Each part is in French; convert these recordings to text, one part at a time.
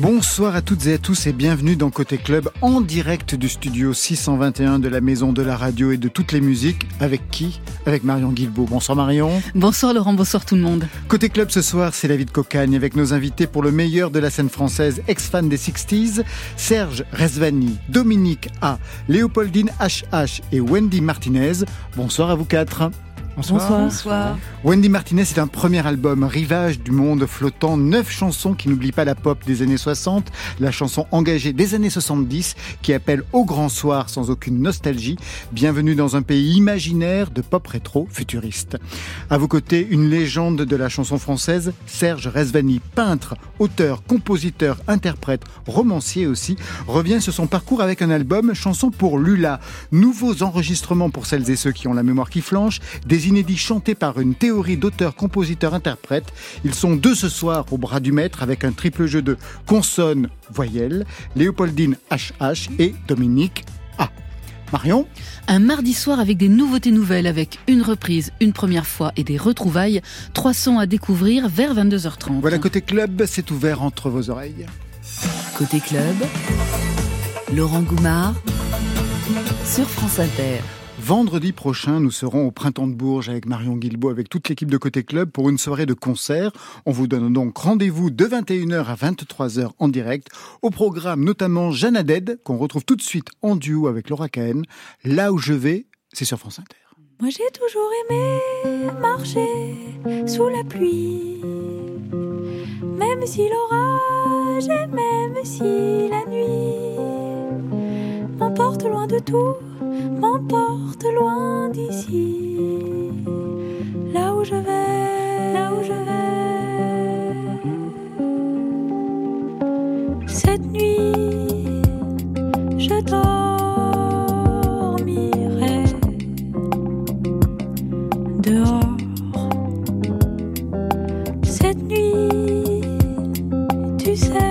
Bonsoir à toutes et à tous et bienvenue dans Côté Club en direct du studio 621 de la Maison de la Radio et de toutes les musiques. Avec qui? Avec Marion Guilbault. Bonsoir Marion. Bonsoir Laurent, bonsoir tout le monde. Côté Club ce soir, c'est la vie de Cocagne avec nos invités pour le meilleur de la scène française, ex-fan des 60s, Serge Resvani, Dominique A, Léopoldine HH et Wendy Martinez. Bonsoir à vous quatre. Bonsoir. Wendy Martinez, c'est un premier album, Rivage du monde flottant, neuf chansons qui n'oublient pas la pop des années 60, la chanson engagée des années 70 qui appelle au grand soir sans aucune nostalgie. Bienvenue dans un pays imaginaire de pop rétro futuriste. À vos côtés, une légende de la chanson française, Serge Resvani, peintre, auteur, compositeur, interprète, romancier aussi, revient sur son parcours avec un album, Chanson pour Lula. Nouveaux enregistrements pour celles et ceux qui ont la mémoire qui flanche, des inédits chantés par une théorie d'auteur, compositeur, interprète. Ils sont deux ce soir au bras du maître avec un triple jeu de consonnes, voyelles, Léopoldine HH et Dominique A. Marion? Un mardi soir avec des nouveautés nouvelles, avec une reprise, une première fois et des retrouvailles. Trois sons à découvrir vers 22h30. Voilà, côté club, c'est ouvert entre vos oreilles. Côté club, Laurent Goumard sur France Inter. Vendredi prochain, nous serons au Printemps de Bourges avec Marion Guilbault, avec toute l'équipe de Côté Club pour une soirée de concert. On vous donne donc rendez-vous de 21h à 23h en direct. Au programme notamment Jeanne Haddad, qu'on retrouve tout de suite en duo avec Laura Cahen. Là où je vais, c'est sur France Inter. Moi j'ai toujours aimé marcher sous la pluie, même si l'orage et même si la nuit m'emporte loin de tout, m'emporte loin d'ici, là où je vais, là où je vais. Cette nuit, je dormirai dehors. Cette nuit, tu sais,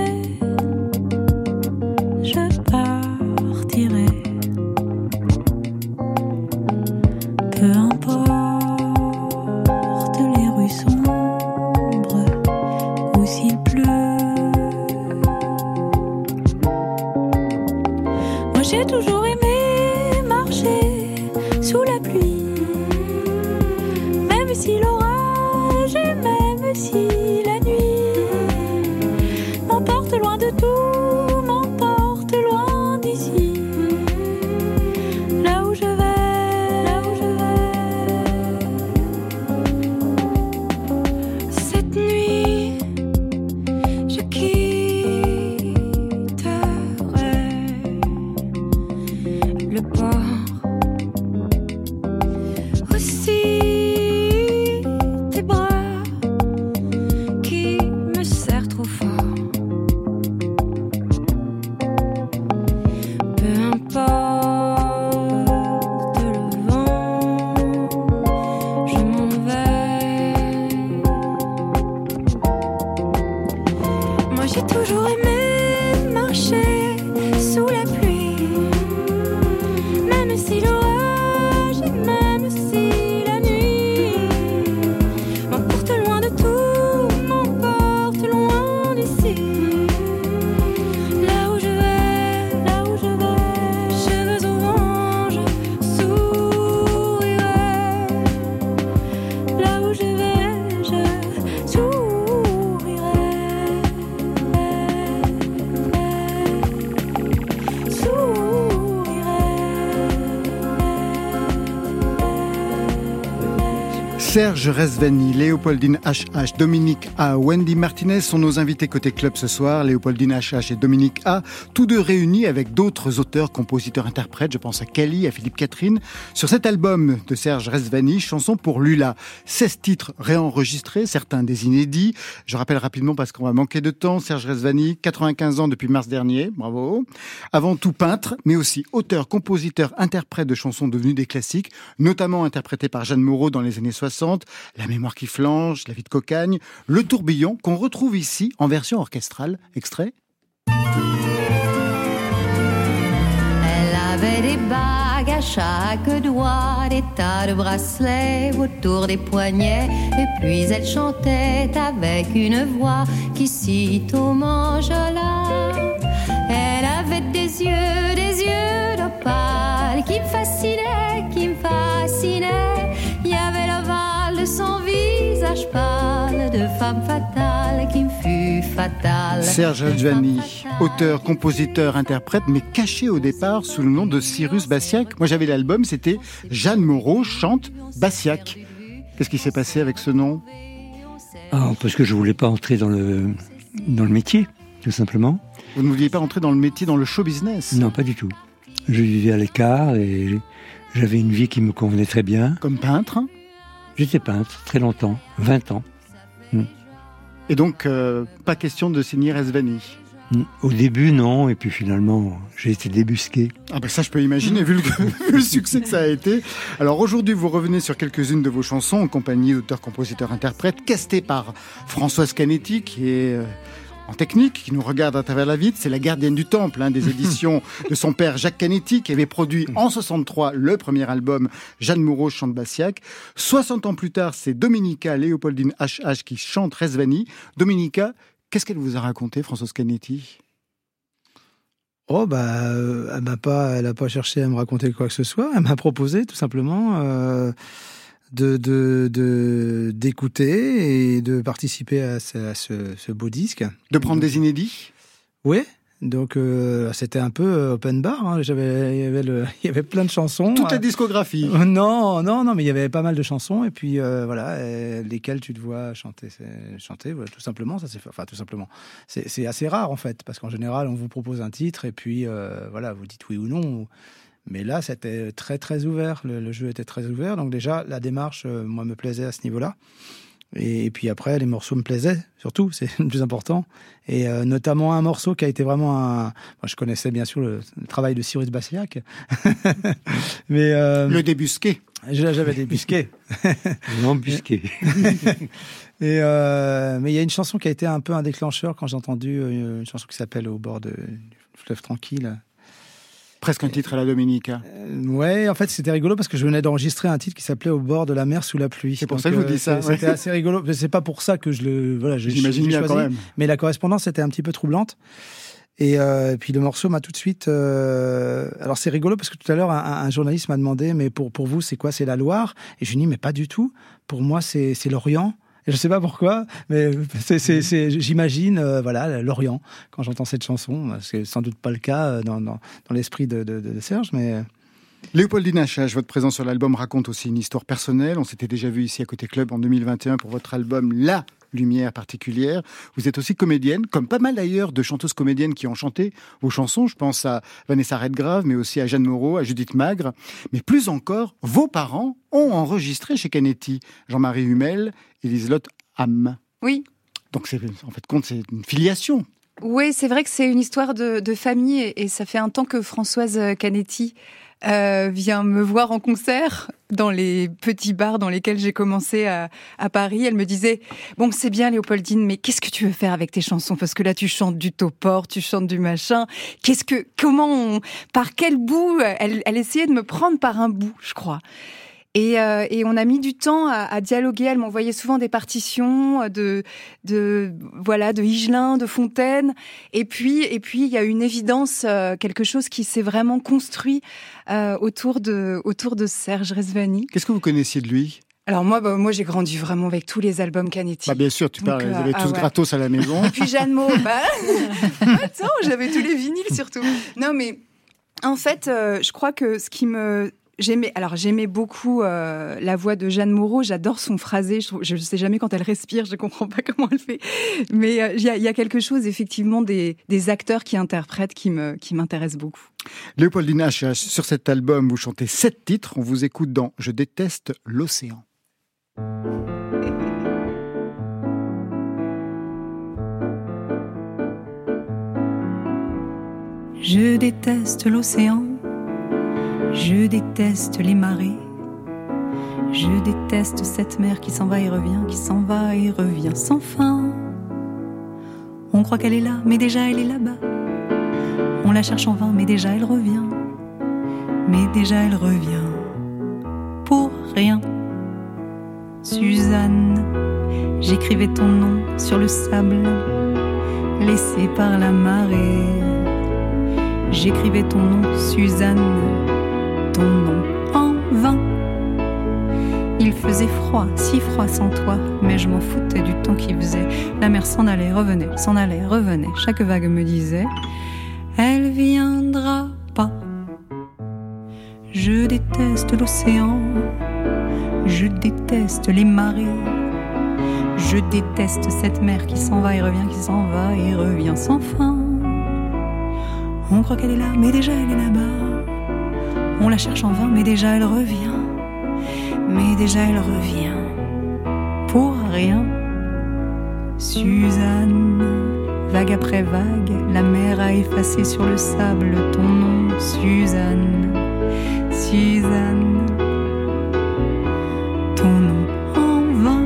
Serge Resvani, Léopoldine HH, Dominique A, Wendy Martinez sont nos invités côté club ce soir. Léopoldine HH et Dominique A, tous deux réunis avec d'autres auteurs, compositeurs, interprètes. Je pense à Kelly, à Philippe Catherine. Sur cet album de Serge Resvani, chanson pour Lula. 16 titres réenregistrés, certains des inédits. Je rappelle rapidement parce qu'on va manquer de temps. Serge Resvani, 95 ans depuis mars dernier. Bravo. Avant tout peintre, mais aussi auteur, compositeur, interprète de chansons devenues des classiques, notamment interprétées par Jeanne Moreau dans les années 60. La mémoire qui flanche, La vie de Cocagne, Le tourbillon, qu'on retrouve ici en version orchestrale. Extrait. Elle avait des bagues à chaque doigt, des tas de bracelets autour des poignets, et puis elle chantait avec une voix qui cite au mange là. Visage pâle de femme fatale qui me fut fatale. Serge Adjani, auteur, compositeur, interprète, mais caché au départ sous le nom de Cyrus Bassiac. Moi j'avais l'album, c'était Jeanne Moreau chante Bassiac. Qu'est-ce qui s'est passé avec ce nom? Ah, Parce que je voulais pas entrer dans le, dans le métier, tout simplement. Vous ne vouliez pas entrer dans le métier, dans le show business? Non, pas du tout. Je vivais à l'écart et j'avais une vie qui me convenait très bien. Comme peintre J'étais peintre très longtemps, 20 ans. Hmm. Et donc, euh, pas question de signer Resvani hmm. Au début, non, et puis finalement, j'ai été débusqué. Ah ben ça, je peux imaginer, vu le, vu le succès que ça a été. Alors aujourd'hui, vous revenez sur quelques-unes de vos chansons en compagnie d'auteurs, compositeurs, interprètes, castés par Françoise Canetti, qui est euh, en technique, qui nous regarde à travers la vitre. C'est la gardienne du temple, hein, des éditions de son père Jacques Canetti, qui avait produit en 63 le premier album Jeanne Moreau chante Bassiac. 60 ans plus tard, c'est Dominica Léopoldine HH qui chante Resvani. Dominica, qu'est-ce qu'elle vous a raconté, Françoise Canetti? Oh bah, euh, elle m'a pas, elle a pas cherché à me raconter quoi que ce soit. Elle m'a proposé tout simplement. Euh, de d'écouter et de participer à ce, ce, beau disque. De prendre des inédits? Oui. Donc euh, c'était un peu euh, open bar. Hein. J'avais, il y avait le, il y avait plein de chansons. Toute la discographie. Euh, non, non, non, mais il y avait pas mal de chansons et puis voilà, lesquelles tu te vois chanter, chanter, tout simplement. Ça c'est, enfin tout simplement. C'est, c'est assez rare en fait parce qu'en général on vous propose un titre et puis voilà, vous dites oui ou non. Mais là, c'était très très ouvert. Le, jeu était très ouvert. Donc déjà, la démarche, euh, moi, me plaisait à ce niveau-là. Et, puis après, les morceaux me plaisaient, surtout, c'est le plus important. Et euh, notamment un morceau qui a été vraiment un... Moi, je connaissais bien sûr le, travail de Cyrus Bassiac. mais euh, Le débusqué. J'avais débusqué. L'embusqué. Et mais il y a une chanson qui a été un peu un déclencheur quand j'ai entendu une chanson qui s'appelle Au bord du fleuve tranquille. Presque un titre à la Dominica. Euh, ouais, en fait, c'était rigolo parce que je venais d'enregistrer un titre qui s'appelait Au bord de la mer sous la pluie. C'est pour ça que je vous dis euh, ça. C'était assez rigolo. C'est pas pour ça que je le. Voilà, j'imagine bien quand même. Mais la correspondance était un petit peu troublante. Et, euh, puis le morceau m'a tout de suite. Euh... Alors c'est rigolo parce que tout à l'heure un, un, journaliste m'a demandé mais pour pour vous c'est quoi? C'est la Loire? Et je lui ai dit mais pas du tout. Pour moi c'est c'est l'Orient. Je ne sais pas pourquoi, mais j'imagine, euh, voilà, l'Orient quand j'entends cette chanson. C'est sans doute pas le cas euh, dans, dans, l'esprit de, de, Serge, mais. Euh. Léopoldine H.H., votre présence sur l'album raconte aussi une histoire personnelle. On s'était déjà vu ici à Côté Club en 2021 pour votre album La lumière particulière. Vous êtes aussi comédienne, comme pas mal d'ailleurs de chanteuses comédiennes qui ont chanté vos chansons. Je pense à Vanessa Redgrave, mais aussi à Jeanne Moreau, à Judith Magre. Mais plus encore, vos parents ont enregistré chez Canetti Jean-Marie Hummel et Liselotte Ham. Oui. Donc c'est en fait compte c'est une filiation. Oui, c'est vrai que c'est une histoire de, famille et, ça fait un temps que Françoise Canetti euh, vient me voir en concert dans les petits bars dans lesquels j'ai commencé à, à, Paris. Elle me disait bon c'est bien Léopoldine, mais qu'est-ce que tu veux faire avec tes chansons? Parce que là tu chantes du topor, tu chantes du machin. Qu'est-ce que comment par quel bout elle, elle essayait de me prendre par un bout, je crois. Et, euh, et, on a mis du temps à, à dialoguer. Elle m'envoyait souvent des partitions de, de voilà de Higelin, de Fontaine. Et puis et puis il y a une évidence, euh, quelque chose qui s'est vraiment construit euh, autour de autour de Serge Resvani. Qu'est-ce que vous connaissiez de lui? Alors moi, bah, moi j'ai grandi vraiment avec tous les albums Canetti. Bah bien sûr, tu parles, vous avez tous ah gratos à la maison. Et puis Jeanne Maud, bah, attends, j'avais tous les vinyles surtout. Non mais en fait, je crois que ce qui me J'aimais, alors j'aimais beaucoup euh, la voix de Jeanne Moreau. J'adore son phrasé. Je ne sais jamais quand elle respire, je comprends pas comment elle fait. Mais euh, il y, a, quelque chose effectivement des, acteurs qui interprètent qui me qui m'intéresse beaucoup. Léopoldine H, sur cet album, vous chantez sept titres. On vous écoute dans Je déteste l'océan. Je déteste l'océan je déteste les marées. Je déteste cette mer qui s'en va et revient, qui s'en va et revient sans fin. On croit qu'elle est là, mais déjà elle est là-bas. On la cherche en vain, mais déjà elle revient. mais déjà elle revient pour rien. Suzanne, j'écrivais ton nom sur le sable, laissé par la marée. J'écrivais ton nom, Suzanne, ton nom en vain. Il faisait froid, si froid sans toi, mais je m'en foutais du temps qu'il faisait. La mer s'en allait, revenait, s'en allait, revenait. Chaque vague me disait, elle viendra pas. Je déteste l'océan, je déteste les marées, je déteste cette mer qui s'en va et revient, qui s'en va et revient sans fin. On croit qu'elle est là, mais déjà elle est là-bas. On la cherche en vain, mais déjà elle revient. Mais déjà elle revient. Pour rien. Suzanne, vague après vague, la mer a effacé sur le sable ton nom, Suzanne. Suzanne, ton nom en vain.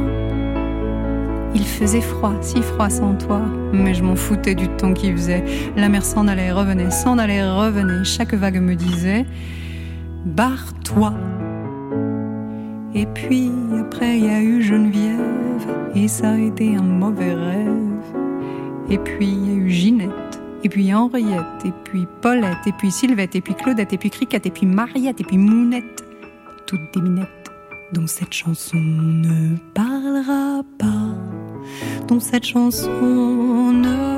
Il faisait froid, si froid sans toi, mais je m'en foutais du temps qu'il faisait. La mer s'en allait, revenait, s'en allait, revenait. Chaque vague me disait Barre-toi. Et puis après, il y a eu Geneviève, et ça a été un mauvais rêve. Et puis il y a eu Ginette, et puis Henriette, et puis Paulette, et puis Sylvette, et puis Claudette, et puis Criquette, et puis Mariette, et puis Mounette. Toutes des minettes dont cette chanson ne parlera pas, dont cette chanson ne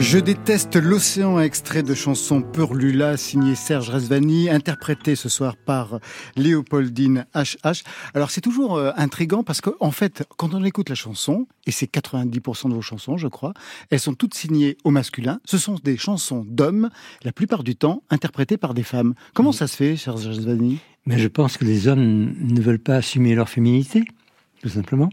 Je déteste l'océan, extrait de chanson Pur Lula, signé Serge Resvani, interprété ce soir par Léopoldine HH. Alors c'est toujours euh, intrigant parce qu'en en fait, quand on écoute la chanson, et c'est 90% de vos chansons, je crois, elles sont toutes signées au masculin. Ce sont des chansons d'hommes, la plupart du temps interprétées par des femmes. Comment ça se fait, Serge Resvani Mais je pense que les hommes ne veulent pas assumer leur féminité, tout simplement.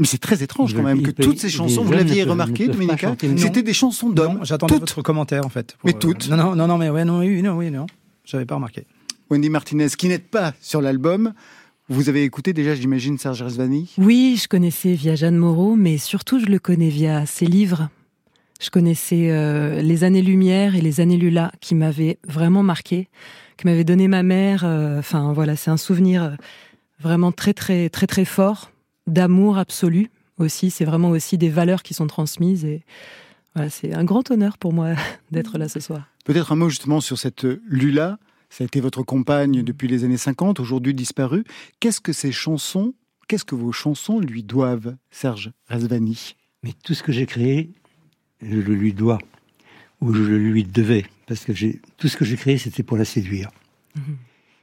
Mais c'est très étrange quand même que toutes ces chansons, vous l'aviez remarqué, Dominica, c'était des chansons d'hommes. j'attendais votre commentaire en fait. pour, Mais euh, toutes. Non, non, non, non, mais ouais, non, oui, non, oui, non. J'avais pas remarqué. Wendy Martinez, qui n'êtes pas sur l'album, vous avez écouté déjà, j'imagine, Serge Resvani Oui, je connaissais via Jeanne Moreau, mais surtout je le connais via ses livres. Je connaissais euh, Les années-lumière et Les années Lula qui m'avaient vraiment marqué, que m'avait donné ma mère. euh, Enfin voilà, c'est un souvenir vraiment très très très très fort d'amour absolu aussi. C'est vraiment aussi des valeurs qui sont transmises et voilà, c'est un grand honneur pour moi d'être là ce soir. Peut-être un mot justement sur cette Lula. Ça a été votre compagne depuis les années 50, aujourd'hui disparue. Qu'est-ce que ces chansons, qu'est-ce que vos chansons lui doivent, Serge Resvani Mais tout ce que j'ai créé, je le lui dois, ou je le lui devais, parce que j'ai tout ce que j'ai créé, c'était pour la séduire.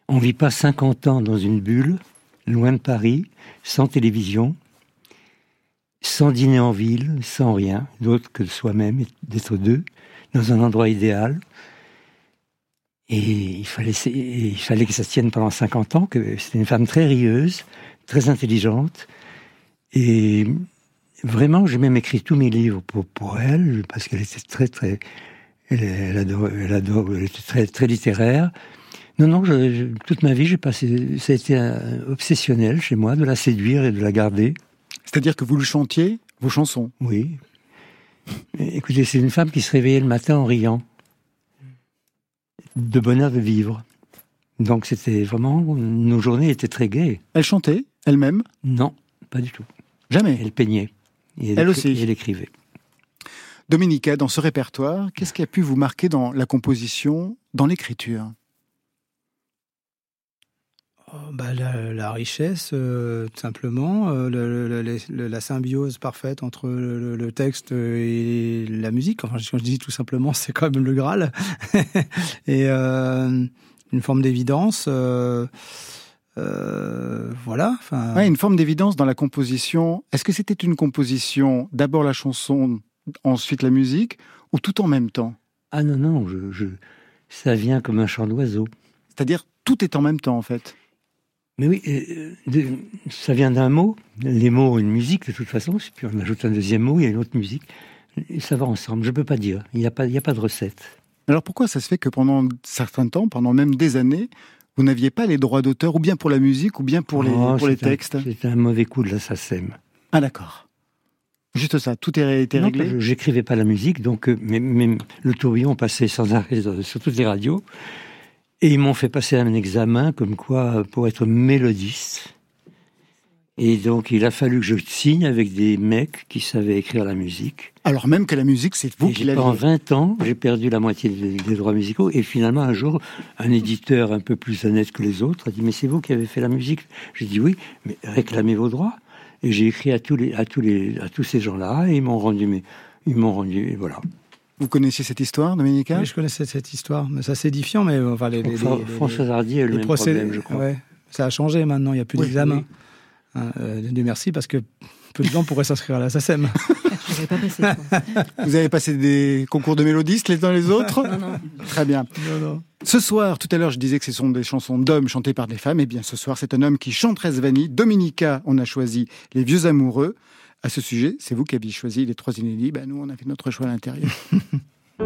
On vit pas 50 ans dans une bulle, loin de Paris, sans télévision, sans dîner en ville, sans rien d'autre que soi-même, et d'être deux, dans un endroit idéal. Et il fallait, que ça tienne pendant 50 ans, que c'était une femme très rieuse, très intelligente, et Vraiment, j'ai même écrit tous mes livres pour, elle, parce qu'elle était très, très. Elle, adore, elle, adore, elle très, très littéraire. Non, non, je, je, toute ma vie, j'ai passé. Ça a été un, obsessionnel chez moi de la séduire et de la garder. C'est-à-dire que vous le chantiez, vos chansons? Oui. Écoutez, c'est une femme qui se réveillait le matin en riant. De bonheur de vivre. Donc c'était vraiment. Nos journées étaient très gaies. Elle chantait, elle-même? Non, pas du tout. Jamais? Elle peignait. Et elle, elle aussi. Et elle écrivait. Dominica, dans ce répertoire, qu'est-ce qui a pu vous marquer dans la composition, dans l'écriture? Bah, la, la, richesse, euh, tout simplement, euh, le, le, la symbiose parfaite entre le, texte et la musique. Enfin, quand je dis tout simplement, c'est quand même le Graal. et euh, une forme d'évidence. Euh, voilà. Enfin... Ouais, une forme d'évidence dans la composition. Est-ce que c'était une composition, d'abord la chanson, ensuite la musique, ou tout en même temps? Ah non, non, je, je... ça vient comme un chant d'oiseau. C'est-à-dire, tout est en même temps, en fait? Mais oui, euh, ça vient d'un mot. Les mots ont une musique, de toute façon. Puis on ajoute un deuxième mot, il y a une autre musique. Et ça va ensemble. Je ne peux pas dire. Il n'y a, pas, il y a pas de recette. Alors pourquoi ça se fait que pendant certains temps, pendant même des années, vous n'aviez pas les droits d'auteur, ou bien pour la musique, ou bien pour les, oh, pour les textes? C'était un mauvais coup de la SACEM. Ah d'accord. Juste ça, tout est, été réglé? J'écrivais pas la musique, donc euh, mais, le tourbillon passait sans arrêt sur toutes les radios. Et ils m'ont fait passer un examen comme quoi, pour être mélodiste, et donc, il a fallu que je signe avec des mecs qui savaient écrire la musique. Alors même que la musique, c'est vous qui l'avez. Pendant 20 ans, j'ai perdu la moitié des, droits musicaux. Et finalement, un jour, un éditeur un peu plus honnête que les autres a dit Mais c'est vous qui avez fait la musique J'ai dit Oui, mais réclamez vos droits. Et j'ai écrit à tous, les, à tous, les, à tous ces gens-là et ils m'ont rendu. Mais, ils m'ont rendu. Et voilà. Vous connaissiez cette histoire, Dominica Oui, je connaissais cette histoire. Mais c'est assez édifiant. Mais enfin, les, François Hardy a le même problème, je crois. Ouais, ça a changé maintenant, il n'y a plus d'examen. Hein, euh, Dieu merci, parce que peu de gens pourraient s'inscrire à la SACEM. Vous avez passé des concours de mélodistes les uns les autres? Non, non. Très bien. Ce soir, tout à l'heure, je disais que ce sont des chansons d'hommes chantées par des femmes. Et eh bien, ce soir, c'est un homme qui chante Resvani. Dominica, on a choisi Les Vieux Amoureux. À ce sujet, c'est vous qui aviez choisi les trois inédits. Ben, nous, on a fait notre choix à l'intérieur.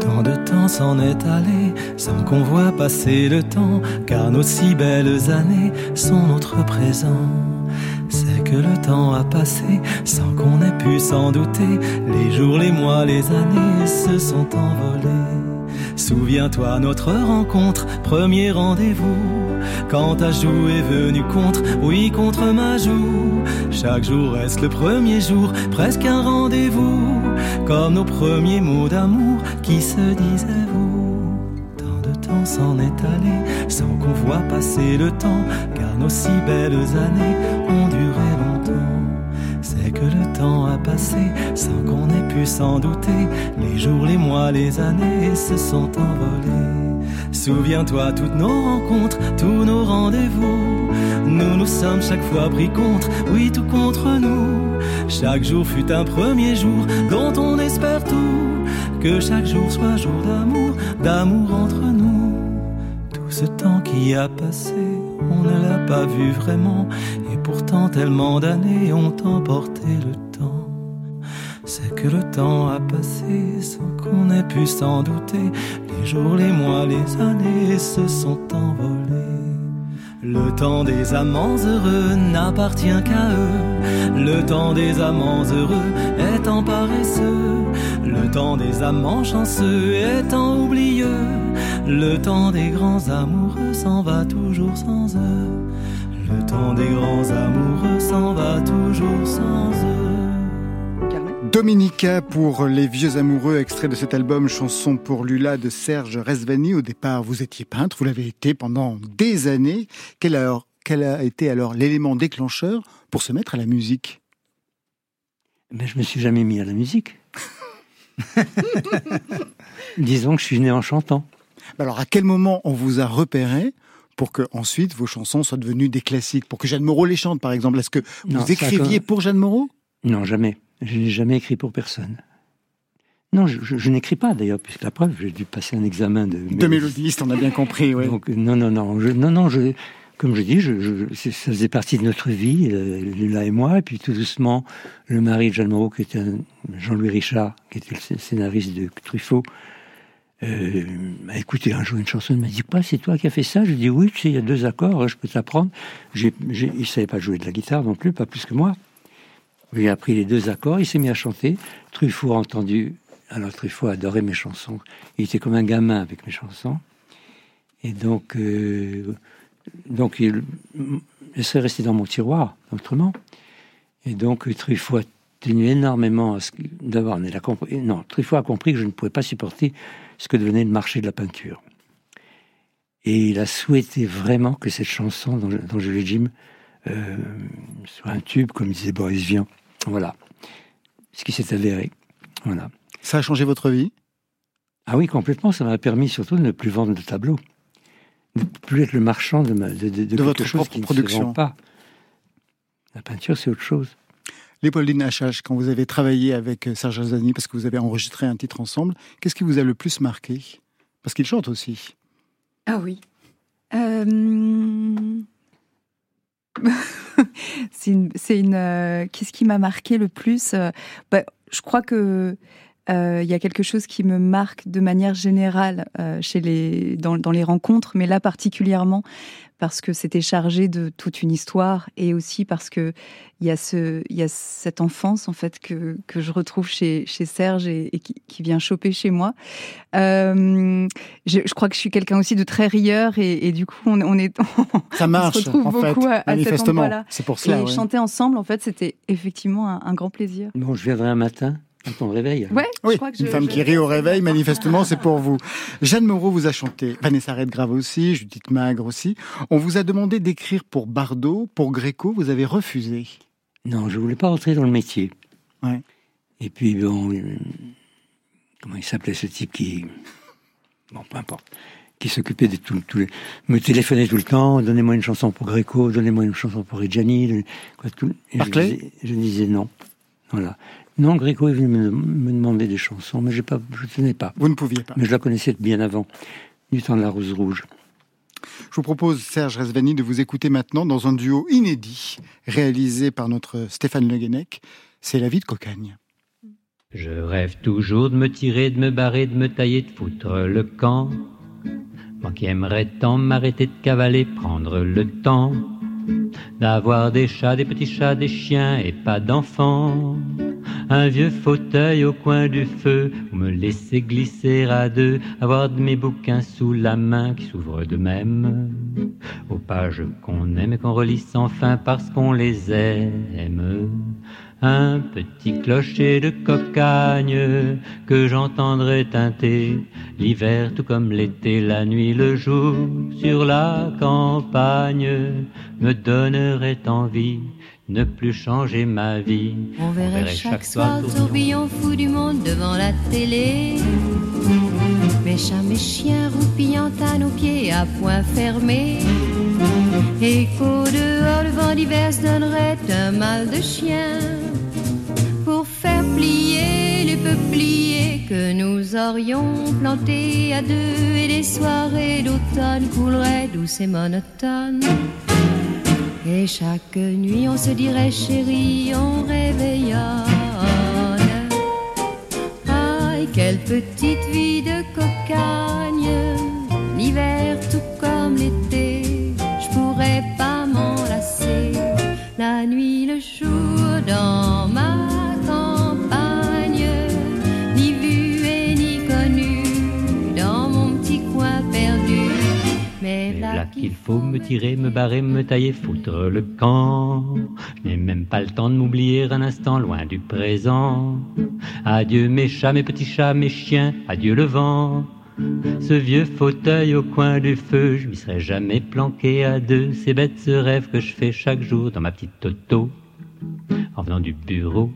Tant de temps s'en est allé sans qu'on voit passer le temps, car nos si belles années sont notre présent. C'est que le temps a passé sans qu'on ait pu s'en douter. Les jours, les mois, les années se sont envolés. Souviens-toi notre rencontre, premier rendez-vous. Quand ta joue est venue contre, oui, contre ma joue. Chaque jour reste le premier jour, presque un rendez-vous. Comme nos premiers mots d'amour qui se disaient vous. Tant de temps s'en est allé sans qu'on voit passer le temps, car nos si belles années ont duré longtemps. C'est que le temps a passé sans qu'on ait pu s'en douter. Les jours, les mois, les années se sont envolés. Souviens-toi toutes nos rencontres, tous nos rendez-vous. Nous nous sommes chaque fois pris contre, oui tout contre nous. Chaque jour fut un premier jour dont on espère tout. Que chaque jour soit jour d'amour, d'amour entre nous. Tout ce temps qui a passé, on ne l'a pas vu vraiment pourtant tellement d'années ont emporté le temps. C'est que le temps a passé sans qu'on ait pu s'en douter. Les jours, les mois, les années se sont envolés. Le temps des amants heureux n'appartient qu'à eux. Le temps des amants heureux étant paresseux. Le temps des amants chanceux étant oublieux. Le temps des grands amoureux s'en va toujours sans eux. Le temps des grands amoureux s'en va toujours sans eux. Dominica pour les vieux amoureux, extrait de cet album Chanson pour Lula de Serge Resvani. Au départ, vous étiez peintre, vous l'avez été pendant des années. Quel a, quel a été alors l'élément déclencheur pour se mettre à la musique? Mais Je me suis jamais mis à la musique. Disons que je suis né en chantant. Alors à quel moment on vous a repéré? Pour que ensuite vos chansons soient devenues des classiques, pour que Jeanne Moreau les chante, par exemple. Est-ce que vous écriviez pour Jeanne Moreau? Non, jamais. Je n'ai jamais écrit pour personne. Non, je, n'écris pas d'ailleurs, puisque la preuve, j'ai dû passer un examen de, de mélodiste, on a bien compris, oui. Donc, non, non, non, non, non, je, comme je dis, je, ça faisait partie de notre vie, euh, Lula et moi, et puis tout doucement, le mari de Jeanne Moreau, qui était Jean-Louis Richard, qui était le scénariste de Truffaut, euh, m'a écouté un jour une chanson, il m'a dit Quoi, c'est toi qui as fait ça? Je dis Oui, tu sais, il y a deux accords, je peux t'apprendre. il ne savait pas jouer de la guitare non plus, pas plus que moi. Il a appris les deux accords, il s'est mis à chanter. Truffaut a entendu. Alors Truffaut adorait mes chansons. Il était comme un gamin avec mes chansons. Et donc, euh, donc il, serait resté dans mon tiroir, autrement. Et donc Truffaut a tenu énormément à ce il compris. Non, Truffaut a compris que je ne pouvais pas supporter ce que devenait le marché de la peinture. Et il a souhaité vraiment que cette chanson, je Jim, euh, soit un tube, comme disait Boris Vian. Voilà. Ce qui s'est avéré. Voilà. Ça a changé votre vie? Ah oui, complètement. Ça m'a permis surtout de ne plus vendre de tableaux. De ne plus être le marchand de, de, de, votre chose qui production. ne se vend pas. La peinture, c'est autre chose. Léopoldine Hachache, quand vous avez travaillé avec Serge Azani, parce que vous avez enregistré un titre ensemble, qu'est-ce qui vous a le plus marqué? Parce qu'il chante aussi. Ah oui. Euh, c'est une. Euh, qu'est-ce qui m'a marqué le plus euh, bah, Je crois que il y a quelque chose qui me marque de manière générale chez les, dans, dans les rencontres, mais là particulièrement parce que c'était chargé de toute une histoire et aussi parce que il y a ce, il y a cette enfance en fait que, que je retrouve chez, chez Serge et, qui, qui, vient choper chez moi. Euh, je, je, crois que je suis quelqu'un aussi de très rieur et, et du coup on, on est, ça marche. on se retrouve en beaucoup fait, à, à manifestement. C'est pour cela. Et ouais. chanter ensemble, en fait, c'était effectivement un, un grand plaisir. Bon, je viendrai un matin ton réveil. Ouais, Oui, je crois que une je- femme je- qui rit au réveil, manifestement, c'est pour vous. Jeanne Moreau vous a chanté, Vanessa Redgrave aussi, Judith Magre aussi. On vous a demandé d'écrire pour Bardot, pour Gréco, vous avez refusé. Non, je voulais pas rentrer dans le métier. Ouais. Et puis, bon, euh, comment il s'appelait ce type qui. Bon, peu importe. Qui s'occupait de tout, tout les... me téléphonait tout le temps, donnez-moi une chanson pour Gréco, donnez-moi une chanson pour Reggiani, donnez- quoi, tout. Et je disais, je disais non. Voilà. Non, Gréco est venu me, me demander des chansons, mais pas, je tenais pas. Vous ne pouviez pas. Mais je la connaissais bien avant, du temps de la Rose Rouge. Je vous propose, Serge Resvani, de vous écouter maintenant dans un duo inédit, réalisé par notre Stéphane Le Guenec. C'est La vie de Cocagne. Je rêve toujours de me tirer, de me barrer, de me tailler, de foutre le camp. Moi qui aimerais tant m'arrêter de cavaler, prendre le temps d'avoir des chats, des petits chats, des chiens et pas d'enfants. Un vieux fauteuil au coin du feu où me laisser glisser à deux, avoir de mes bouquins sous la main qui s'ouvrent de même aux pages qu'on aime et qu'on relit sans fin parce qu'on les aime. Un petit clocher de cocagne que j'entendrai teinter l'hiver tout comme l'été, la nuit, le jour sur la campagne me donnerait envie de ne plus changer ma vie. On verrait chaque soir le tourbillon fou du monde devant la télé. Mes chats, mes chiens roupillant à nos pieds à point fermé. Qu'au dehors, le vent d'hiver se donnerait un mal de chien. Pour faire plier les peupliers que nous aurions plantés à deux. Et les soirées d'automne couleraient douces et monotones. Et chaque nuit on se dirait chérie, on réveillonne. Aïe, quelle petite vie de cocagne, l'hiver tout comme l'été, La nuit, le jour dans ma campagne, ni vu et ni connu, dans mon petit coin perdu. Mais là qu'il faut me tirer, me barrer, me tailler, foutre le camp. Je n'ai même pas le temps de m'oublier un instant loin du présent. Adieu mes chats, mes petits chats, mes chiens, adieu le vent. Ce vieux fauteuil au coin du feu, je m'y serais jamais planqué à deux. C'est bête ce rêve que je fais chaque jour dans ma petite auto, en venant du bureau,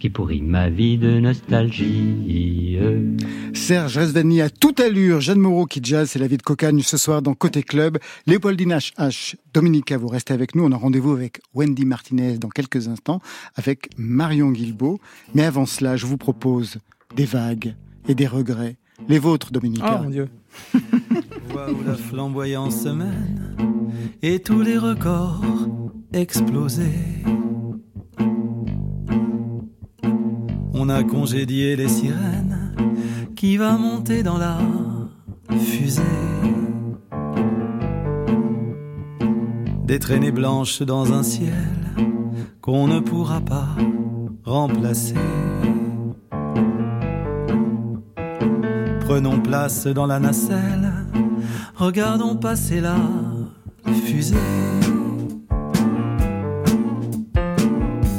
qui pourrit ma vie de nostalgie. Serge Resvani à toute allure, Jeanne Moreau qui jazz, c'est la vie de cocagne ce soir dans Côté Club. Léopoldine H. Dominica, vous restez avec nous. On a rendez-vous avec Wendy Martinez dans quelques instants, avec Marion Guilbeault. Mais avant cela, je vous propose des vagues et des regrets. Les vôtres, Dominica. Oh mon Dieu. Vois où la flamboyance se mène et tous les records explosés. On a congédié les sirènes qui va monter dans la fusée. Des traînées blanches dans un ciel qu'on ne pourra pas remplacer. Prenons place dans la nacelle, regardons passer la fusée.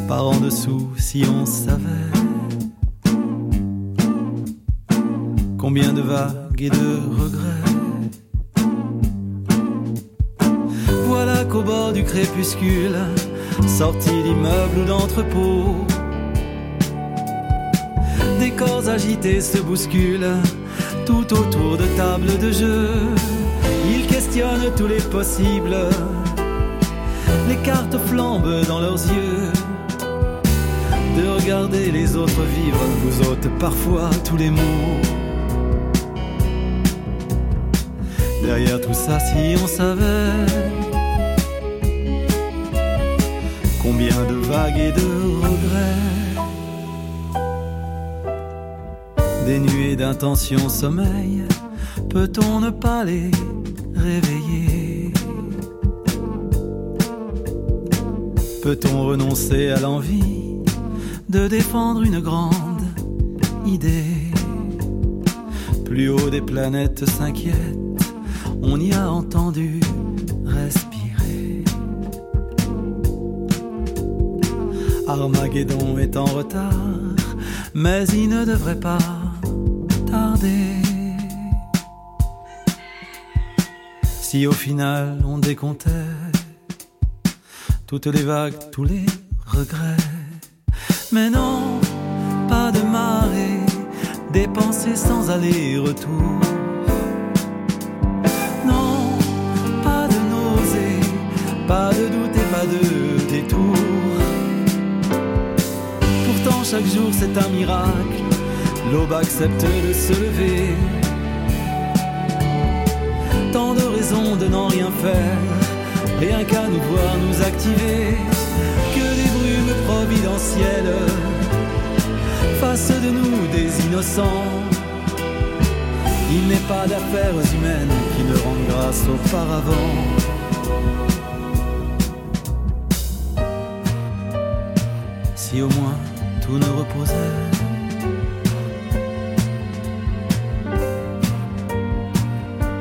Par en dessous, si on savait combien de vagues et de regrets. Voilà qu'au bord du crépuscule, sorti d'immeubles ou d'entrepôts, des corps agités se bousculent tout autour de tables de jeu. Ils questionnent tous les possibles. Les cartes flambent dans leurs yeux. De regarder les autres vivre nous ôte parfois tous les mots. Derrière tout ça, si on savait combien de vagues et de regrets. Dénués d'intention sommeil, peut-on ne pas les réveiller? Peut-on renoncer à l'envie de défendre une grande idée? Plus haut des planètes s'inquiètent, on y a entendu respirer. Armageddon est en retard, mais il ne devrait pas Si au final on décomptait toutes les vagues, tous les regrets, mais non, pas de marée, dépensée sans aller-retour. Non, pas de nausée, pas de doute et pas de détour. Pourtant chaque jour c'est un miracle, l'aube accepte de se lever. Tant de raisons de n'en rien faire, rien qu'à nous voir nous activer, que des brumes providentielles fassent de nous des innocents. Il n'est pas d'affaires humaines qui ne rendent grâce auparavant. Si au moins tout ne reposait.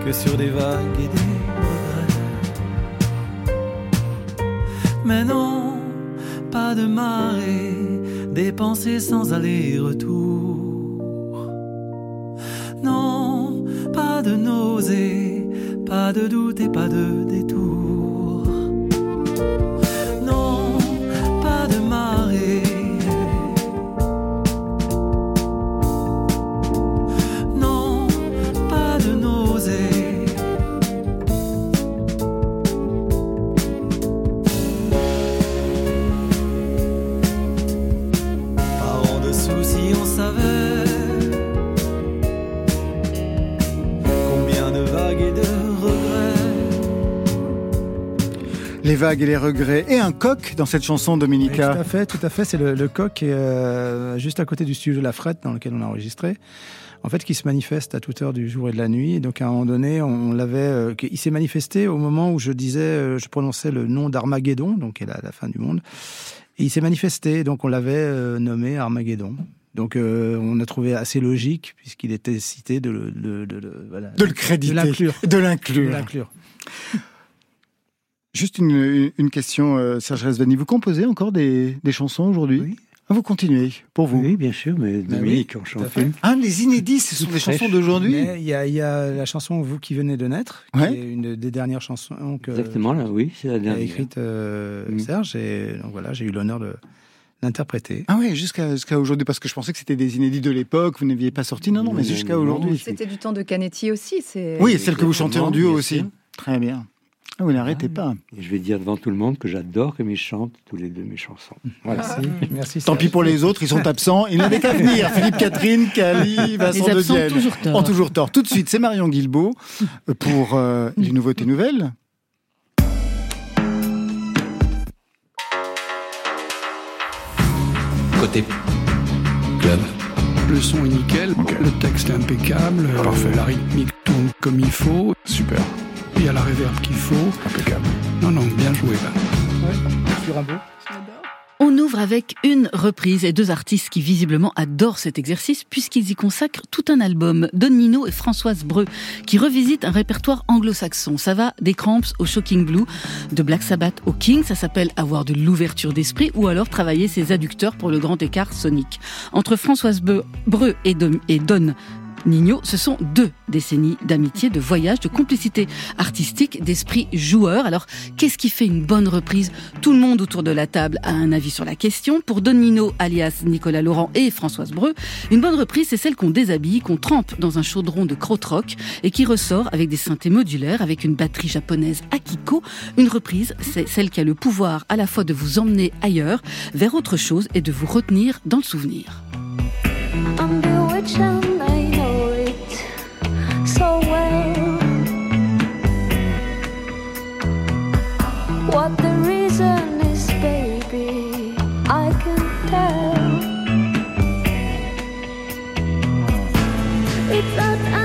Que sur des vagues et des. Mais non, pas de marée, dépensée sans aller-retour. Non, pas de nausée, pas de doute et pas de détour. Vagues et les regrets. Et un coq dans cette chanson, Oui, tout Dominica. à fait, tout à fait. C'est le, le coq est, euh, juste à côté du studio de la Frette dans lequel on a enregistré. En fait, qui se manifeste à toute heure du jour et de la nuit. Et donc, à un moment donné, on l'avait. euh, il s'est manifesté au moment où je disais, euh, je prononçais le nom d'Armageddon, donc qui est la, la fin du monde. Et il s'est manifesté, donc on l'avait euh, nommé Armageddon. Donc, euh, on a trouvé assez logique, puisqu'il était cité, de le, de, de- de- voilà, De le créditer. de l'inclure. De De l'inclure. l'inclure. Juste une, une question, euh, Serge Resvani. Vous composez encore des, des chansons aujourd'hui? Oui. Ah, Vous continuez, pour vous? Oui, bien sûr, mais Ben Dominique tout chante. Ah, les inédits, ce sont des chansons d'aujourd'hui? Il y a, il y a la chanson Vous qui venez de naître, qui Ouais. est une des dernières chansons que Exactement, là, oui, c'est la a dernière. écrite euh, Mm. Serge. Et donc voilà, j'ai eu l'honneur de l'interpréter. Ah oui, jusqu'à jusqu'à aujourd'hui, parce que je pensais que c'était des inédits de l'époque, vous n'aviez pas sorti. Non, non, mais jusqu'à aujourd'hui. C'était du temps de Canetti aussi. C'est Oui, celle que vous chantez en duo aussi. Très bien. Ah, vous n'arrêtez pas. Et je vais dire devant tout le monde que j'adore comme ils chantent tous les deux mes chansons. Voilà. Merci, merci. Tant pis pour les autres, ils sont absents. Ils n'avaient qu'à venir. Philippe Catherine, Cali, Vincent Les de absents ont toujours tort. Ont toujours tort. Tout de suite, c'est Marion Guilbeault euh, pour euh, les nouveautés nouvelles. Côté club. Le son est nickel, le texte est impeccable, euh, la rythmique tourne comme il faut. Super. Il y a la réverb qu'il faut. Impeccable. Non, non, bien joué là. Sur un beau. On ouvre avec une reprise et deux artistes qui visiblement adorent cet exercice puisqu'ils y consacrent tout un album. Don Nino et Françoise Breu qui revisitent un répertoire anglo-saxon. Ça va des Cramps au Shocking Blue, de Black Sabbath au King. Ça s'appelle avoir de l'ouverture d'esprit ou alors travailler ses adducteurs pour le grand écart sonique. Entre Françoise Breu Breu et Don, et Don Nino, ce sont deux décennies d'amitié, de voyage, de complicité artistique, d'esprit joueur. Alors, qu'est-ce qui fait une bonne reprise? Tout le monde autour de la table a un avis sur la question. Pour Don Nino, alias Nicolas Laurent et Françoise Breu, une bonne reprise, c'est celle qu'on déshabille, qu'on trempe dans un chaudron de krautrock et qui ressort avec des synthés modulaires, avec une batterie japonaise Akiko. Une reprise, c'est celle qui a le pouvoir à la fois de vous emmener ailleurs, vers autre chose et de vous retenir dans le souvenir. what the reason is, baby. I can tell. It's not.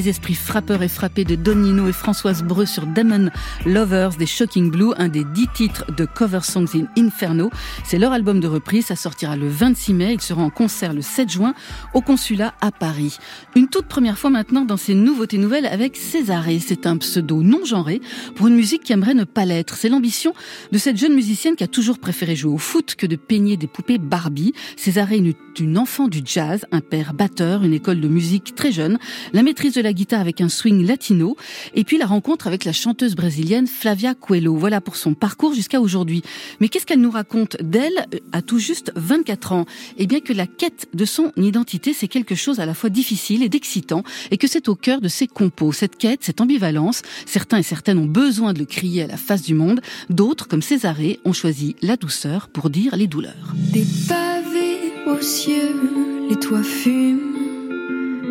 Les esprits frappeurs et frappés de Don Nino et Françoise Breu sur Demon Lovers des Shocking Blue, un des dix titres de Cover Songs in Inferno. C'est leur album de reprise, ça sortira le 26 mai, il sera en concert le 7 juin au consulat à Paris. Une toute première fois maintenant dans ces nouveautés nouvelles avec Césaré. C'est un pseudo non genré pour une musique qui aimerait ne pas l'être. C'est l'ambition de cette jeune musicienne qui a toujours préféré jouer au foot que de peigner des poupées Barbie. Césaré est une enfant du jazz, un père batteur, une école de musique très jeune, la maîtrise de la guitare avec un swing latino, et puis la rencontre avec la chanteuse brésilienne Flavia Coelho. Voilà pour son parcours jusqu'à aujourd'hui. Mais qu'est-ce qu'elle nous raconte d'elle à tout juste 24 ans? Eh bien que la quête de son identité, c'est quelque chose à la fois difficile et d'excitant, et que c'est au cœur de ses compos. Cette quête, cette ambivalence, certains et certaines ont besoin de le crier à la face du monde, d'autres, comme Césarée, ont choisi la douceur pour dire les douleurs. Des pavés aux cieux, les toits fument,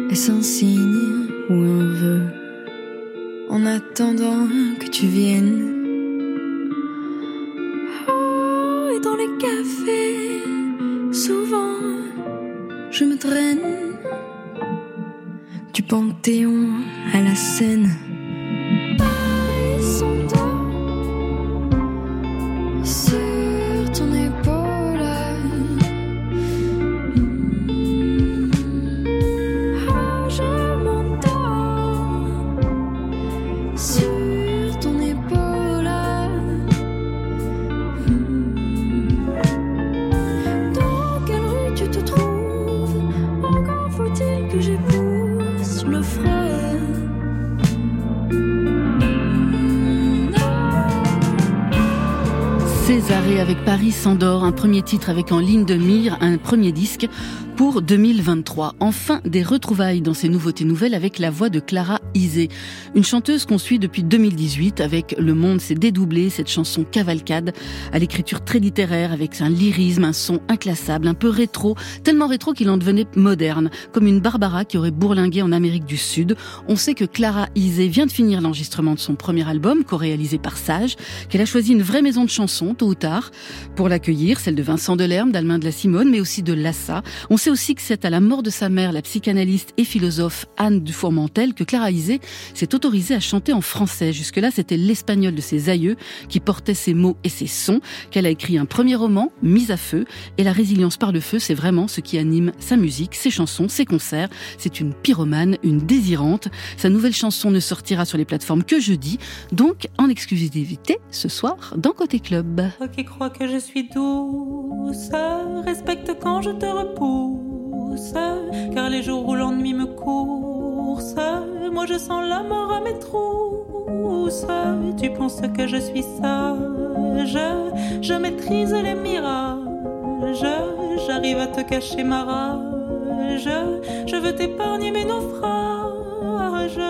est-ce un signe ou un vœu en attendant que tu viennes. Oh, et dans les cafés, souvent, je me traîne du Panthéon à la Seine. S'endort, un premier titre avec en ligne de mire un premier disque pour 2023. Enfin, des retrouvailles dans ces nouveautés nouvelles avec la voix de Clara Isé, une chanteuse qu'on suit depuis 2018 avec Le Monde s'est dédoublé, cette chanson cavalcade à l'écriture très littéraire avec un lyrisme, un son inclassable, un peu rétro, tellement rétro qu'il en devenait moderne, comme une Barbara qui aurait bourlingué en Amérique du Sud. On sait que Clara Isé vient de finir l'enregistrement de son premier album, co-réalisé par Sage, qu'elle a choisi une vraie maison de chansons, tôt ou tard, pour l'accueillir, celle de Vincent Delerme, d'Almain de la Simone, mais aussi de Lassa. On sait aussi que c'est à la mort de sa mère, la psychanalyste et philosophe Anne Dufourmentel, que Clara S'est autorisée à chanter en français. Jusque-là, c'était l'espagnol de ses aïeux qui portait ses mots et ses sons, qu'elle a écrit un premier roman, Mise à feu, et la résilience par le feu, c'est vraiment ce qui anime sa musique, ses chansons, ses concerts. C'est une pyromane, une désirante. Sa nouvelle chanson ne sortira sur les plateformes que jeudi, donc en exclusivité ce soir dans Côté Club. Toi qui crois que je suis douce, respecte quand je te repousse car les jours où l'ennui me moi je sens la mort à mes trousses. Tu penses que je suis sage, je maîtrise les mirages, j'arrive à te cacher ma rage, je veux t'épargner mes naufrages.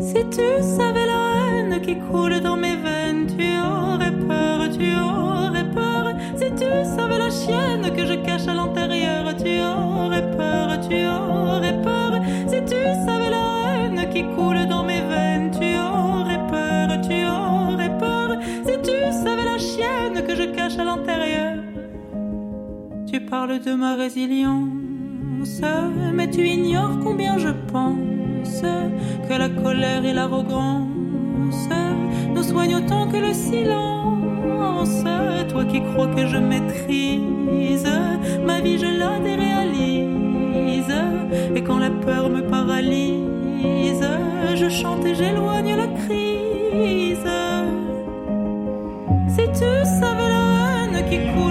Si tu savais la haine qui coule dans mes veines, tu aurais peur, tu aurais peur. Si tu savais la chienne que je cache à l'intérieur, tu aurais peur, tu aurais peur. Tu parles de ma résilience, mais tu ignores combien je pense que la colère et l'arrogance nous soignent autant que le silence. Toi qui crois que je maîtrise ma vie, je la déréalise. Et quand la peur me paralyse, je chante et j'éloigne la crise. Si tu savais la haine qui coule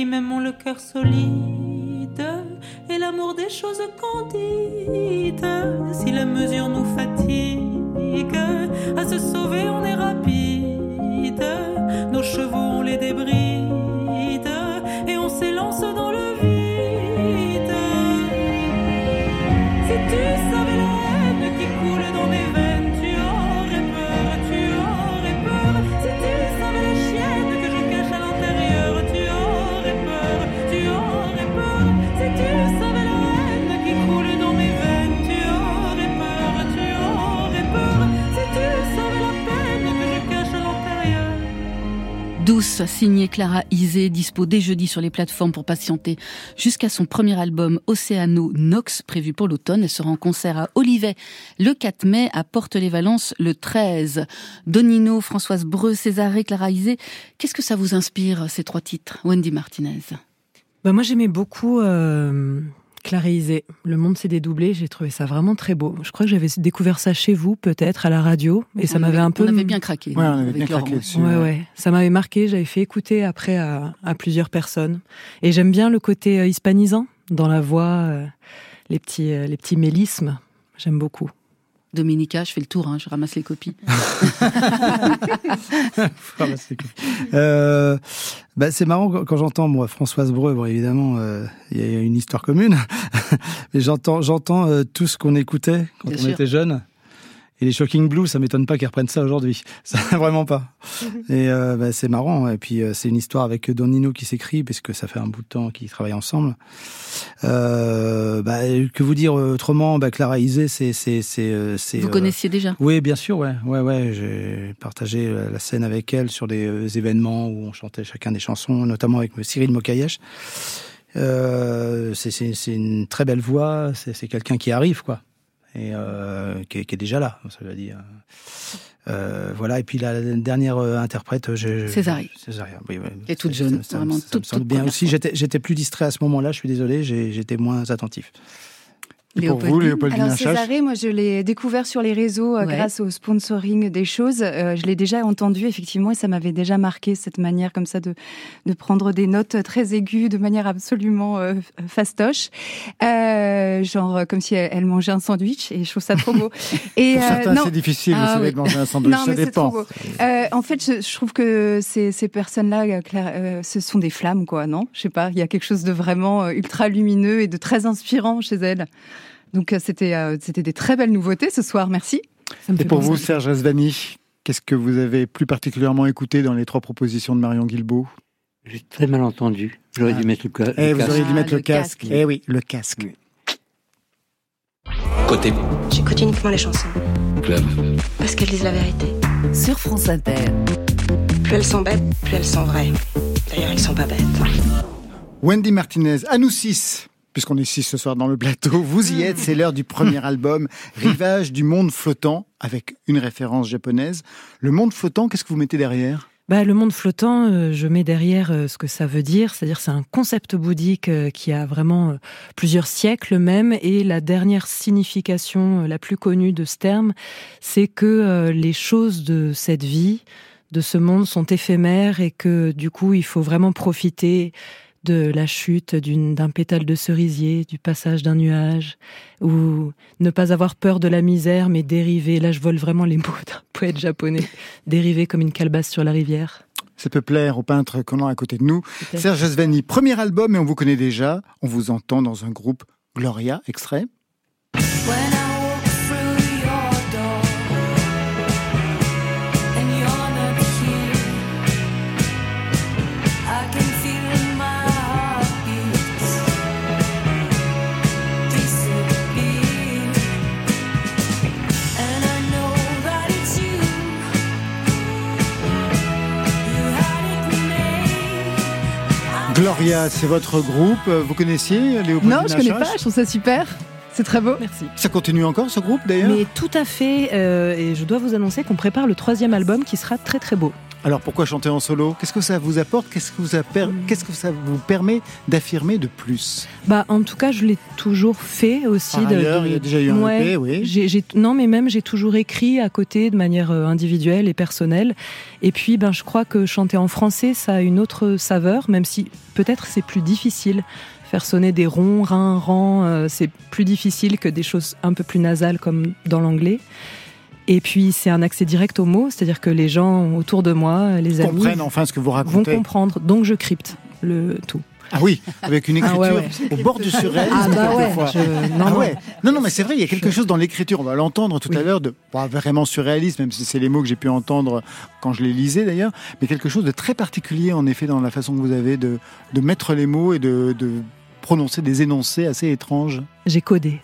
qui m'aiment ont le cœur solide et l'amour des choses candides. Si la mesure nous fatigue, à se sauver on est rapide. Nos chevaux ont les débrides Signée Clara Isé, dispo dès jeudi sur les plateformes pour patienter jusqu'à son premier album Océano Nox, prévu pour l'automne. Elle sera en concert à Olivet le 4 mai, à Porte-les-Valences le 13. Donino, Françoise Breu, Césarée, Clara Isé. Qu'est-ce que ça vous inspire, ces trois titres Wendy Martinez? Bah moi j'aimais beaucoup euh, Clarisé. Le monde s'est dédoublé, j'ai trouvé ça vraiment très beau. Je crois que j'avais découvert ça chez vous, peut-être, à la radio, et ça On m'avait avait- un peu... on avait bien craqué. Ouais, on avait bien craqué dessus. Ouais, ouais, ça m'avait marqué, j'avais fait écouter après à, à plusieurs personnes. Et j'aime bien le côté euh, hispanisant dans la voix, euh, les, petits, euh, les petits mélismes, j'aime beaucoup. Dominica, je fais le tour, hein, je ramasse les copies. Euh, bah, c'est marrant quand, j'entends moi Françoise Breu. Bon, évidemment, euh, il y a une histoire commune, mais j'entends j'entends euh, tout ce qu'on écoutait quand Bien on sûr. était jeune. Et les Shocking Blues, ça m'étonne pas qu'ils reprennent ça aujourd'hui. Ça, vraiment pas. Et euh, bah, c'est marrant. Et puis euh, c'est une histoire avec Don Nino qui s'écrit, parce que ça fait un bout de temps qu'ils travaillent ensemble. Euh, bah, que vous dire autrement? Bah, Clara Isé, c'est c'est c'est euh, c'est. Vous euh, connaissiez déjà? Oui, bien sûr, ouais, ouais, ouais. J'ai partagé euh, la scène avec elle sur des événements où on chantait chacun des chansons, notamment avec Cyril Mokayesh. Euh, c'est- c'est c'est une très belle voix. C'est c'est quelqu'un qui arrive, quoi, et euh, qui, est, qui est déjà là. Ça veut dire. Euh, voilà. Et puis la dernière euh, interprète, je, je- Césarée. Césaria, oui, oui. Et toute jeune, ça- ça- vraiment ça me toute, semble toute bien aussi. J'étais j'étais plus distrait à ce moment-là. Je suis désolé. j'ai- J'étais moins attentif. Et pour vous, Léopoldine Alors Césarée, moi je l'ai découvert sur les réseaux euh, Ouais. grâce au sponsoring des choses. Euh, je l'ai déjà entendu effectivement et ça m'avait déjà marqué cette manière comme ça de, de prendre des notes très aiguës de manière absolument euh, fastoche. Euh, genre comme si elle, elle mangeait un sandwich et je trouve ça trop beau. Et, Pour certains, c'est difficile, vous Ah savez, oui. de manger un sandwich, Non, ça mais c'est dépend. trop beau. En fait, je, je trouve que ces, ces personnes-là, Claire, ce sont des flammes, quoi, non? Je sais pas, il y a quelque chose de vraiment ultra lumineux et de très inspirant chez elles. Donc, euh, c'était euh, c'était des très belles nouveautés ce soir, merci. Et pour vous, Serge Asvani, qu'est-ce que vous avez plus particulièrement écouté dans les trois propositions de Marion Guilbault? J'ai très mal entendu. J'aurais dû mettre le, ca- Eh, le vous casque. auriez dû Ah, mettre le, le casque. casque. Eh oui, le casque. Côté J'écoute uniquement les chansons, club. parce qu'elles disent la vérité. Sur France Inter. Plus elles sont bêtes, plus elles sont vraies. D'ailleurs, ils sont pas bêtes. Wendy Martinez, à nous six, puisqu'on est six ce soir dans le plateau, vous y êtes, c'est l'heure du premier album, Rivage du monde flottant, avec une référence japonaise. Le monde flottant, qu'est-ce que vous mettez derrière? Bah, le monde flottant, euh, je mets derrière euh, ce que ça veut dire, c'est-à-dire c'est un concept bouddhique euh, qui a vraiment plusieurs siècles même, et la dernière signification la plus connue de ce terme, c'est que les choses de cette vie, de ce monde, sont éphémères et que du coup il faut vraiment profiter de la chute d'un pétale de cerisier, du passage d'un nuage, ou ne pas avoir peur de la misère, mais dériver. Là, je vole vraiment les mots d'un poète japonais. Dériver comme une calebasse sur la rivière. Ça peut plaire au peintre qu'on a à côté de nous. Serge Asvani, premier album, et on vous connaît déjà. On vous entend dans un groupe Gloria, extrait. Gloria, c'est votre groupe. Vous connaissiez Léopoldine Non, je connais Achache pas, je trouve ça super. C'est très beau. Merci. Ça continue encore ce groupe d'ailleurs? Mais tout à fait, euh, et je dois vous annoncer qu'on prépare le troisième album qui sera très très beau. Alors pourquoi chanter en solo? Qu'est-ce que ça vous apporte? Qu'est-ce que, vous apper- qu'est-ce que ça vous permet d'affirmer de plus? Bah, en tout cas, je l'ai toujours fait aussi. Par ailleurs, il y a déjà eu un EP, oui. j'ai- j'ai- non, mais même j'ai toujours écrit à côté de manière euh, individuelle et personnelle. Et puis, ben, je crois que chanter en français, ça a une autre saveur, même si peut-être c'est plus difficile. Faire sonner des ronds, rin, ran, euh, c'est plus difficile que des choses un peu plus nasales comme dans l'anglais. Et puis, c'est un accès direct aux mots, c'est-à-dire que les gens autour de moi, les amis, Comprennent enfin ce que vous vont racontez. comprendre. Donc, je crypte le tout. Ah oui, avec une Ah écriture ouais, ouais. au bord du surréalisme Ah bah ouais, je- non, Ah non. ouais. non, non, mais c'est vrai, il y a quelque chose dans l'écriture, on va l'entendre tout à l'heure, de pas vraiment surréaliste, même si c'est les mots que j'ai pu entendre quand je les lisais d'ailleurs, mais quelque chose de très particulier en effet dans la façon que vous avez de, de mettre les mots et de, de prononcer des énoncés assez étranges. J'ai codé.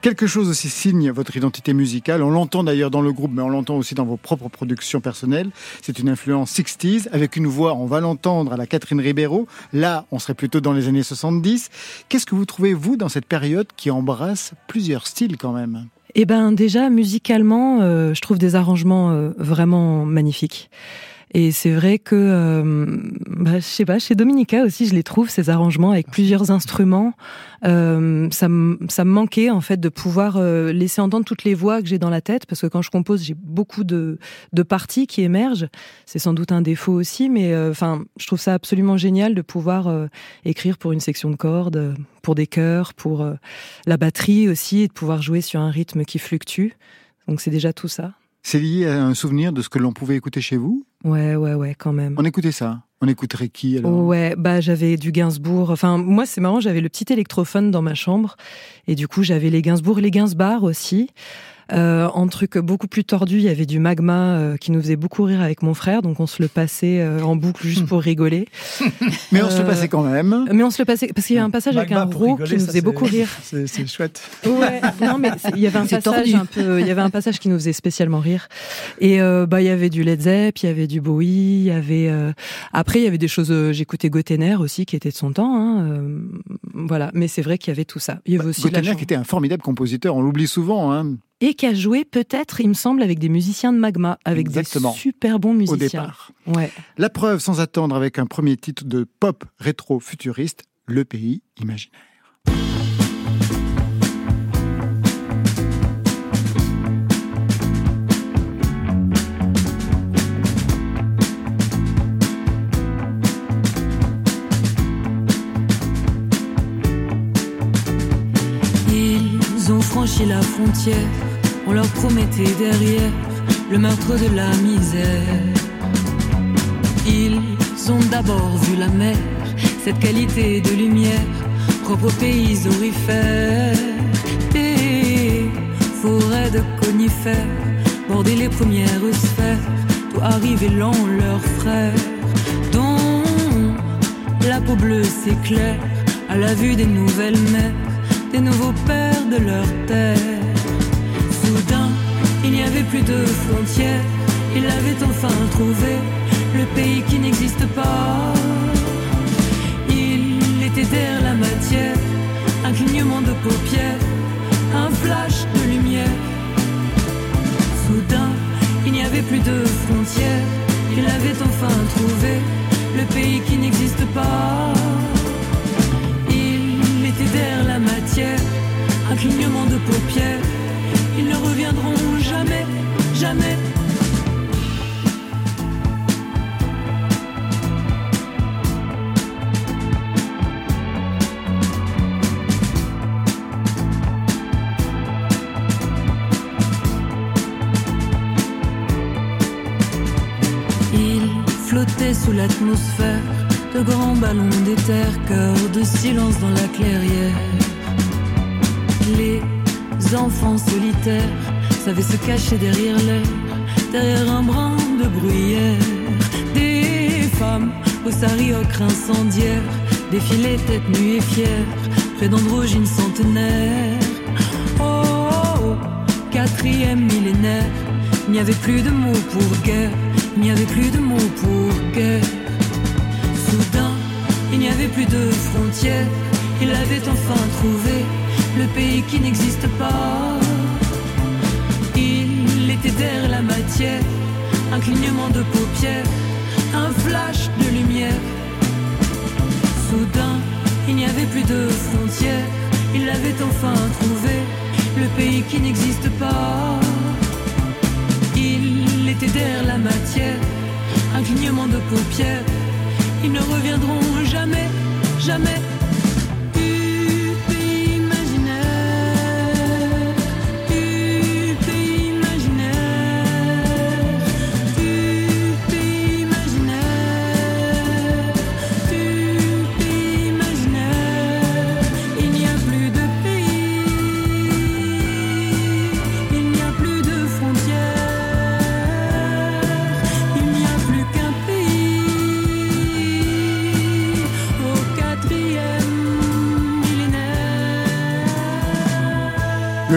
Quelque chose aussi signe votre identité musicale. On l'entend d'ailleurs dans le groupe, mais on l'entend aussi dans vos propres productions personnelles. C'est une influence 60s avec une voix, on va l'entendre à la Catherine Ribeiro. Là, on serait plutôt dans les années 70. Qu'est-ce que vous trouvez, vous, dans cette période qui embrasse plusieurs styles quand même? Eh ben déjà musicalement, euh, je trouve des arrangements euh, vraiment magnifiques. Et c'est vrai que, euh, bah, je sais pas, chez Dominica aussi, je les trouve ces arrangements avec plusieurs instruments. Euh, ça, me- ça me manquait en fait de pouvoir euh, laisser entendre toutes les voix que j'ai dans la tête, parce que quand je compose, j'ai beaucoup de, de parties qui émergent. C'est sans doute un défaut aussi, mais euh, enfin, je trouve ça absolument génial de pouvoir euh, écrire pour une section de cordes, pour des chœurs, pour euh, la batterie aussi, et de pouvoir jouer sur un rythme qui fluctue. Donc c'est déjà tout ça. C'est lié à un souvenir de ce que l'on pouvait écouter chez vous? Ouais, ouais, ouais, quand même. On écoutait ça On écouterait qui alors? Ouais, bah j'avais du Gainsbourg. Enfin, moi c'est marrant, j'avais le petit électrophone dans ma chambre et du coup j'avais les Gainsbourg et les Gainsbar aussi. Euh, en truc beaucoup plus tordu, il y avait du magma euh, qui nous faisait beaucoup rire avec mon frère, donc on se le passait euh, en boucle juste pour rigoler. Mais on se le Euh, passait quand même. Mais on se le passait parce qu'il y a un passage avec un pour ro rigoler, qui nous faisait beaucoup rire. C'est chouette. Ouais, non mais il y avait un passage tordu. un peu, il y avait un passage qui nous faisait spécialement rire. Et euh, bah il y avait du Led Zepp, il y avait du Bowie, il y avait euh, après il y avait des choses. euh, J'écoutais Gotener aussi qui était de son temps. Hein, euh, voilà, mais c'est vrai qu'il y avait tout ça. Il y avait aussi Gotener chan- qui était un formidable compositeur, on l'oublie souvent. Hein. Et qui a joué peut-être, il me semble, avec des musiciens de Magma, avec Exactement. des super bons musiciens. départ. Ouais. La preuve sans attendre avec un premier titre de pop rétro-futuriste, Le pays imaginaire. Ils ont franchi la frontière, on leur promettait derrière le meurtre de la misère. Ils ont d'abord vu la mer, cette qualité de lumière, propre aux pays orifères. Des forêts de conifères, border les premières sphères, tout arriver lent leurs frères, dont la peau bleue s'éclaire à la vue des nouvelles mers, des nouveaux pères de leur terre. Il n'y avait plus de frontières, il avait enfin trouvé le pays qui n'existe pas. Il était derrière la matière, un clignement de paupières, un flash de lumière. Soudain, il n'y avait plus de frontières, il avait enfin trouvé le pays qui n'existe pas. De grands ballons d'éther, cœur de silence dans la clairière. Les enfants solitaires savaient se cacher derrière l'air, derrière un brin de bruyère. Des femmes aux sari ocre incendiaires défilaient tête nue et fière près d'androgynes centenaires. Oh, oh, oh, quatrième millénaire, il n'y avait plus de mots pour guerre, il n'y avait plus de mots pour guerre. Soudain, il n'y avait plus de frontières, il avait enfin trouvé le pays qui n'existe pas. Il était derrière la matière, clignement de paupières, un flash de lumière. Soudain, il n'y avait plus de frontières, il avait enfin trouvé le pays qui n'existe pas. Il était derrière la matière, un clignement de paupières, ils ne reviendront jamais, jamais.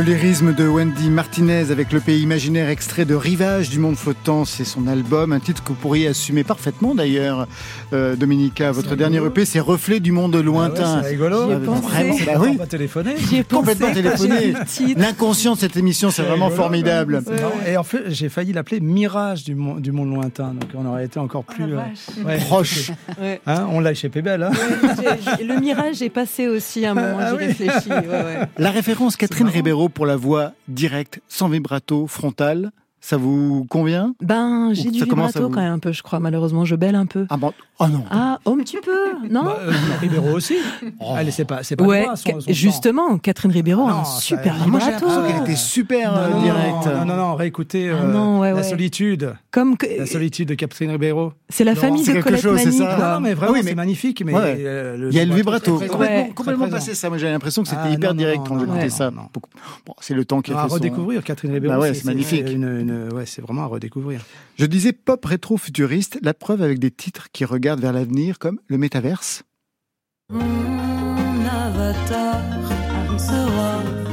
Lyrisme de Wendy Martinez avec le pays imaginaire extrait de Rivage du monde flottant, c'est son album, un titre que vous pourriez assumer parfaitement d'ailleurs, euh, Dominica. Votre dernier EP, c'est Reflet du monde lointain. Ah c'est rigolo. J'y ai pensé. Vraiment, bah oui. pas téléphoné. Complètement téléphoné. L'inconscient de cette émission, c'est vraiment formidable. Et en fait, j'ai failli l'appeler Mirage du, mon- du monde lointain. Donc on aurait été encore plus euh, ouais, Proche. Hein, on l'a chez Pébel. Hein. Le mirage est passé aussi à un moment, Ah j'ai oui. réfléchi. ouais, ouais. La référence Catherine Ribeiro pour la voix directe, sans vibrato, frontale, ça vous convient Ben, j'ai du vibrato vous- quand même un peu, je crois. Malheureusement, je belle un peu. Ah bon? Oh non. Ah, oh, un petit peu, non? Bah, euh, Ribeiro aussi. Allez, c'est pas, c'est pas Ouais, droit, son- ca- son justement, Catherine Ribeiro a Non, un ça- super Ah, moi, j'ai vibrato. l'impression qu'elle était super Non, euh, non, directe. Non, non, non, réécoutez Ah euh, non, ouais, La ouais. solitude. Comme que- La solitude de Catherine Ribeiro. C'est la Non, famille de Colette chose, c'est Mani, ça quoi. Ah non, mais vraiment, oui, mais- c'est magnifique. Mais Il y a le vibrato. Complètement, passé ça. Moi, j'avais l'impression que c'était Ah, hyper direct quand j'écoutais ça. c'est le temps qui a fait son- redécouvrir Catherine Ribeiro. Bah ouais, c'est magnifique. Ouais, c'est vraiment à redécouvrir. Je disais pop rétro-futuriste, la preuve avec des titres qui regardent vers l'avenir comme le métaverse. Mon avatar sera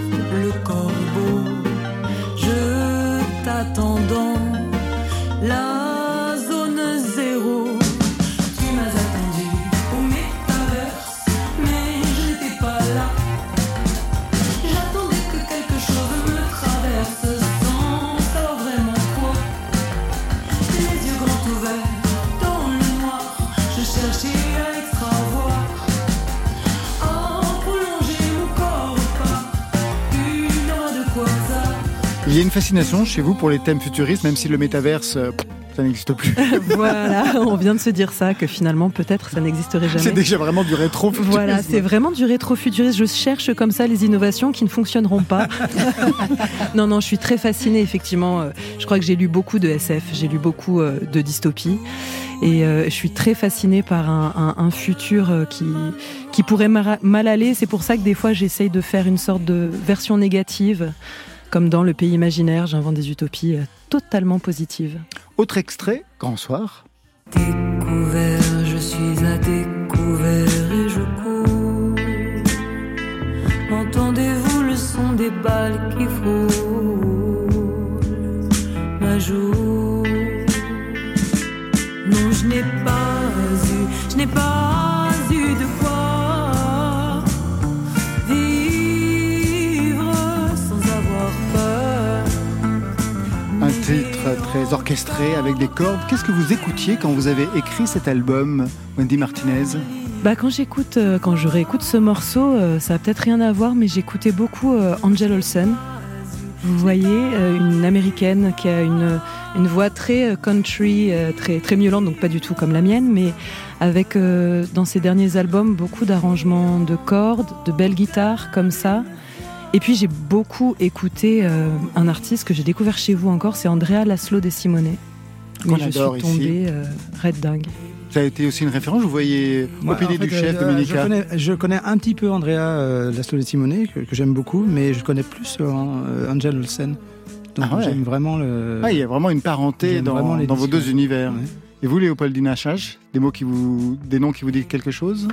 fascination chez vous pour les thèmes futuristes, même si le métaverse, euh, ça n'existe plus. voilà, on vient de se dire ça, que finalement, peut-être, ça n'existerait jamais. c'est déjà vraiment du rétro-futurisme. Voilà, c'est vraiment du rétrofuturisme. Je cherche comme ça les innovations qui ne fonctionneront pas. non, non, je suis très fascinée, effectivement. Euh, Je crois que j'ai lu beaucoup de SF, j'ai lu beaucoup euh, de dystopie. Et euh, je suis très fascinée par un, un- un futur qui, qui pourrait mal aller. C'est pour ça que des fois, j'essaye de faire une sorte de version négative. Comme dans Le Pays Imaginaire, j'invente des utopies euh, totalement positives. Autre extrait, Grand Soir. Découvert, je suis à orchestré avec des cordes. Qu'est-ce que vous écoutiez quand vous avez écrit cet album, Wendy Martinez Bah quand j'écoute, euh, quand je réécoute ce morceau, euh, ça a peut-être rien à voir, mais j'écoutais beaucoup euh, Angel Olsen. Vous voyez, une américaine qui a une, une voix très country, très, très donc pas du tout comme la mienne, mais avec dans ses derniers albums beaucoup d'arrangements de cordes, de belles guitares comme ça. Et puis j'ai beaucoup écouté euh, un artiste que j'ai découvert chez vous encore, c'est Andrea Laszlo De Simone. Qu'on Mais je suis tombée euh, red dingue. Ça a été aussi une référence, vous voyez en fait, du chef, euh, Dominica. Je connais, je connais un petit peu Andrea euh, Laszlo de Simone, que, que j'aime beaucoup, mais je connais plus euh, euh, Angel Olsen. Donc Ah ouais. j'aime vraiment le. Ah, il y a vraiment une parenté J'aime dans, vraiment les dans vos deux univers. Ouais. Et vous, Léopoldine Hachache, des mots qui vous, des noms qui vous disent quelque chose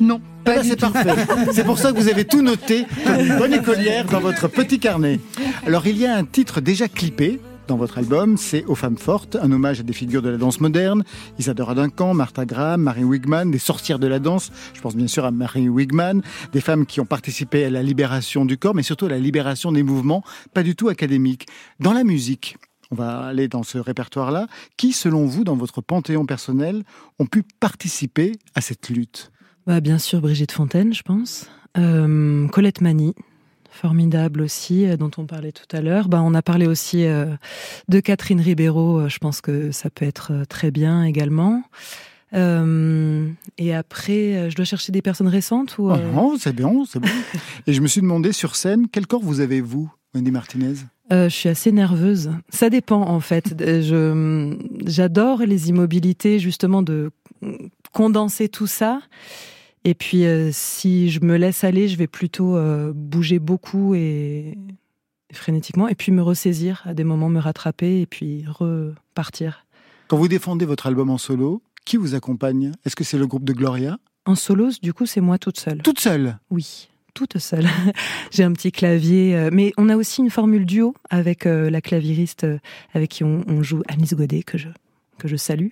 Non, Ah pas bah, du c'est parfait. C'est pour ça que vous avez tout noté comme une bonne écolière dans votre petit carnet. Alors, il y a un titre déjà clippé dans votre album, c'est Aux femmes fortes, un hommage à des figures de la danse moderne, Isadora Duncan, Martha Graham, Marie Wigman, des sorcières de la danse, je pense bien sûr à Marie Wigman, des femmes qui ont participé à la libération du corps, mais surtout à la libération des mouvements, pas du tout académiques. Dans la musique, On va aller dans ce répertoire-là. Qui, selon vous, dans votre panthéon personnel, ont pu participer à cette lutte? Bah, Bien sûr, Brigitte Fontaine, je pense. Euh, Colette Mani, formidable aussi, euh, dont on parlait tout à l'heure. Bah, on a parlé aussi euh, de Catherine Ribeiro, je pense que ça peut être très bien également. et après, je dois chercher des personnes récentes ou oh Non, c'est bien, c'est bon. et je me suis demandé sur scène, quel corps vous avez vous, Wendy Martinez? Je suis assez nerveuse. Ça dépend en fait. Je j'adore les immobilités justement de condenser tout ça et puis, euh, si je me laisse aller, je vais plutôt euh, bouger beaucoup et, frénétiquement, et puis me ressaisir à des moments, me rattraper, et puis repartir. Quand vous défendez votre album en solo, qui vous accompagne? Est-ce que c'est le groupe de Gloria? En solo, du coup, c'est moi toute seule. Toute seule? Oui toute seule. J'ai un petit clavier, euh, mais on a aussi une formule duo avec la claviériste avec qui on, on joue Alice Godet que je que je salue,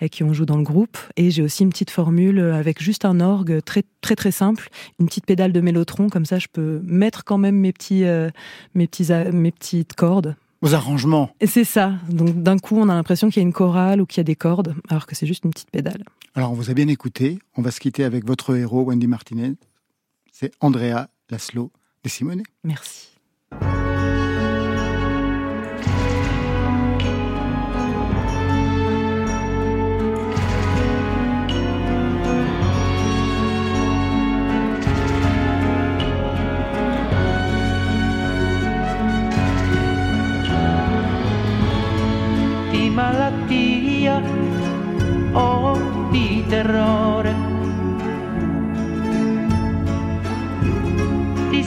et qui ont joué dans le groupe. Et j'ai aussi une petite formule avec juste un orgue très très très simple, une petite pédale de mélotron, comme ça je peux mettre quand même mes petits euh, mes petits mes petites cordes. Aux arrangements. Et c'est ça. Donc d'un coup, on a l'impression qu'il y a une chorale ou qu'il y a des cordes, alors que c'est juste une petite pédale. Alors on vous a bien écouté. On va se quitter avec votre héros Wendy Martinez. C'est Andrea Laszlo de Simone. Merci. malattia o di terrore,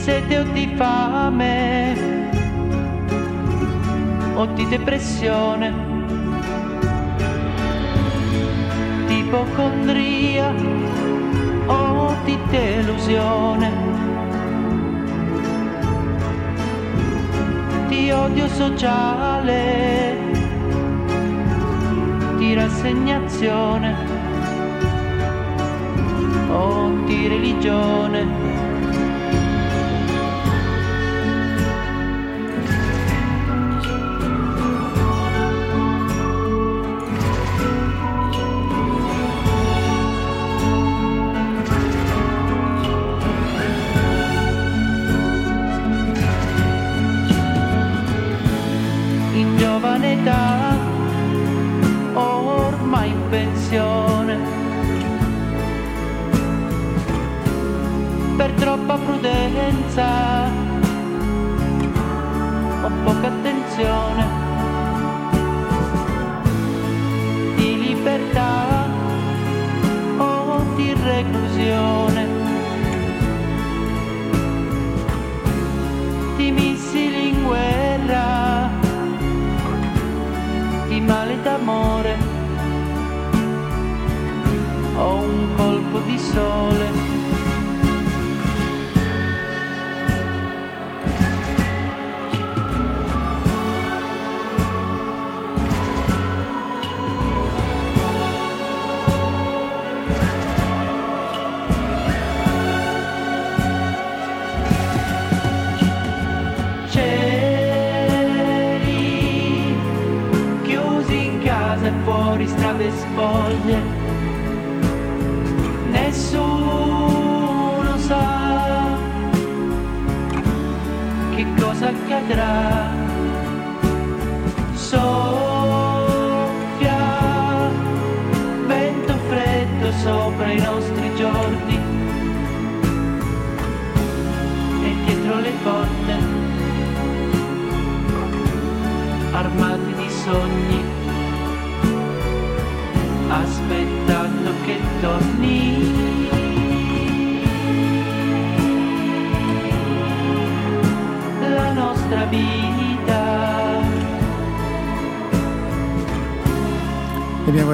sete o di fame o di depressione, di ipocondria. O di delusione. Di odio sociale. Di rassegnazione. O di religione.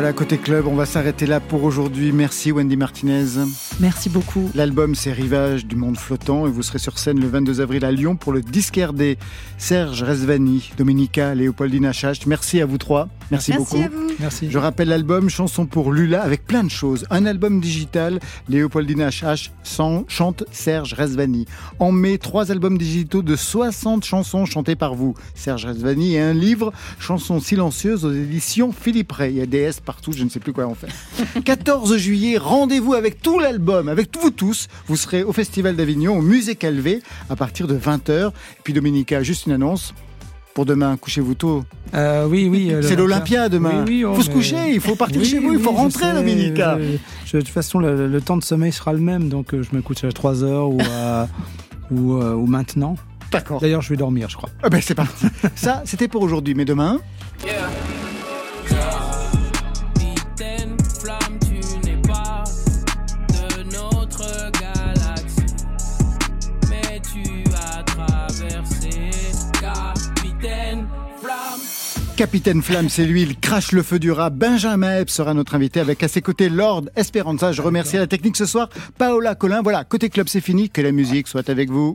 Voilà, côté club, on va s'arrêter là pour aujourd'hui. Merci Wendy Martinez. Merci beaucoup. L'album c'est Rivage du monde flottant et vous serez sur scène le 22 avril à Lyon pour le disque RD. Serge Resvani, Dominica, Léopoldina Chacht, merci à vous trois. Merci, Merci beaucoup. à vous. Merci. Je rappelle l'album Chanson pour Lula avec plein de choses. Un album digital, Léopoldine HH chante Serge Resvani. En mai, trois albums digitaux de 60 chansons chantées par vous, Serge Resvani, et un livre, Chansons silencieuses aux éditions Philippe Ray. Il y a des S partout, je ne sais plus quoi en faire. 14 juillet, rendez-vous avec tout l'album, avec vous tous. Vous serez au Festival d'Avignon, au Musée Calvé, à partir de 20h. Et puis Dominica, juste une annonce. Pour demain, couchez-vous tôt. Euh, oui, oui. euh, C'est l'Olympia demain. Oui, oui, oh, faut se coucher, il faut partir Oui, chez vous, il faut rentrer, Dominica. je- de toute façon, le, le temps de sommeil sera le même, donc euh, je me couche à 3 heures ou, à- ou, euh, ou maintenant. D'accord. D'ailleurs, je vais dormir, je crois. Ah ben c'est parti. Ça, c'était pour aujourd'hui, mais demain? Capitaine Flamme, c'est lui, il crache le feu du rat. Benjamin Epps sera notre invité avec à ses côtés Lord Esperanza. Je remercie la technique ce soir. Paola Colin. Voilà, côté club, c'est fini. Que la musique soit avec vous.